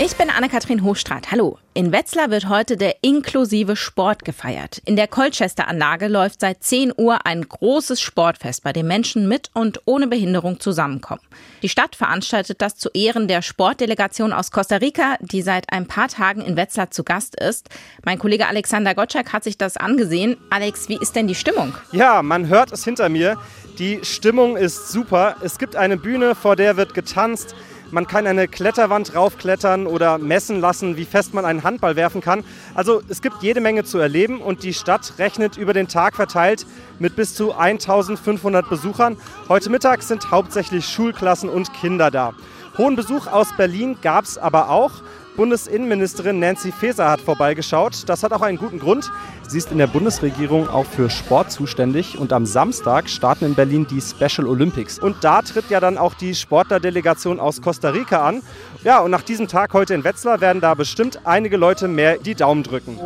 Ich bin Anne-Kathrin Hochstraat. Hallo. In Wetzlar wird heute der inklusive Sport gefeiert. In der Colchester-Anlage läuft seit 10 Uhr ein großes Sportfest, bei dem Menschen mit und ohne Behinderung zusammenkommen. Die Stadt veranstaltet das zu Ehren der Sportdelegation aus Costa Rica, die seit ein paar Tagen in Wetzlar zu Gast ist. Mein Kollege Alexander Gottschalk hat sich das angesehen. Alex, wie ist denn die Stimmung? Ja, man hört es hinter mir. Die Stimmung ist super. Es gibt eine Bühne, vor der wird getanzt. Man kann eine Kletterwand raufklettern oder messen lassen, wie fest man einen Handball werfen kann. Also es gibt jede Menge zu erleben und die Stadt rechnet über den Tag verteilt mit bis zu 1500 Besuchern. Heute Mittag sind hauptsächlich Schulklassen und Kinder da. Hohen Besuch aus Berlin gab es aber auch. Bundesinnenministerin Nancy Faeser hat vorbeigeschaut. Das hat auch einen guten Grund. Sie ist in der Bundesregierung auch für Sport zuständig und am Samstag starten in Berlin die Special Olympics. Und da tritt ja dann auch die Sportlerdelegation aus Costa Rica an. Ja, und nach diesem Tag heute in Wetzlar werden da bestimmt einige Leute mehr die Daumen drücken.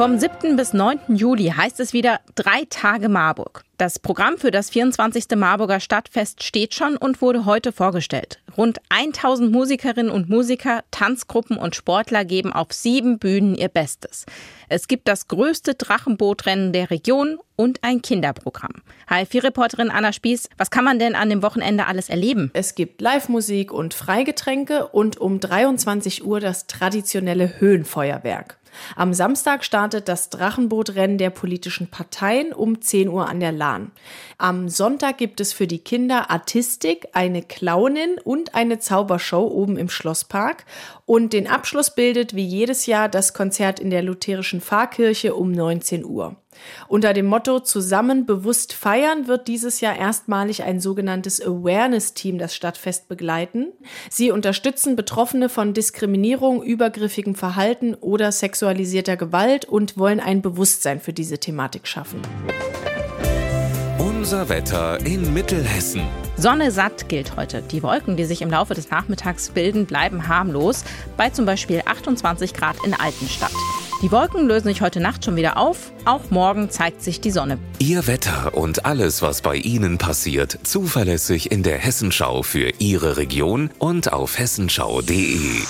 Vom 7. bis 9. Juli heißt es wieder drei Tage Marburg. Das Programm für das 24. Marburger Stadtfest steht schon und wurde heute vorgestellt. Rund 1000 Musikerinnen und Musiker, Tanzgruppen und Sportler geben auf sieben Bühnen ihr Bestes. Es gibt das größte Drachenbootrennen der Region und ein Kinderprogramm. HFI-Reporterin Anna Spieß, was kann man denn an dem Wochenende alles erleben? Es gibt Live-Musik und Freigetränke und um 23 Uhr das traditionelle Höhenfeuerwerk. Am Samstag startet das Drachenbootrennen der politischen Parteien um 10 Uhr an der Lahn. Am Sonntag gibt es für die Kinder Artistik, eine Clownin und eine Zaubershow oben im Schlosspark. Und den Abschluss bildet wie jedes Jahr das Konzert in der lutherischen Pfarrkirche um 19 Uhr. Unter dem Motto Zusammen bewusst feiern wird dieses Jahr erstmalig ein sogenanntes Awareness-Team das Stadtfest begleiten. Sie unterstützen Betroffene von Diskriminierung, übergriffigem Verhalten oder sexualisierter Gewalt und wollen ein Bewusstsein für diese Thematik schaffen. Unser Wetter in Mittelhessen. Sonne satt gilt heute. Die Wolken, die sich im Laufe des Nachmittags bilden, bleiben harmlos, bei zum Beispiel 28 Grad in Altenstadt. Die Wolken lösen sich heute Nacht schon wieder auf. Auch morgen zeigt sich die Sonne. Ihr Wetter und alles, was bei Ihnen passiert, zuverlässig in der Hessenschau für Ihre Region und auf hessenschau.de.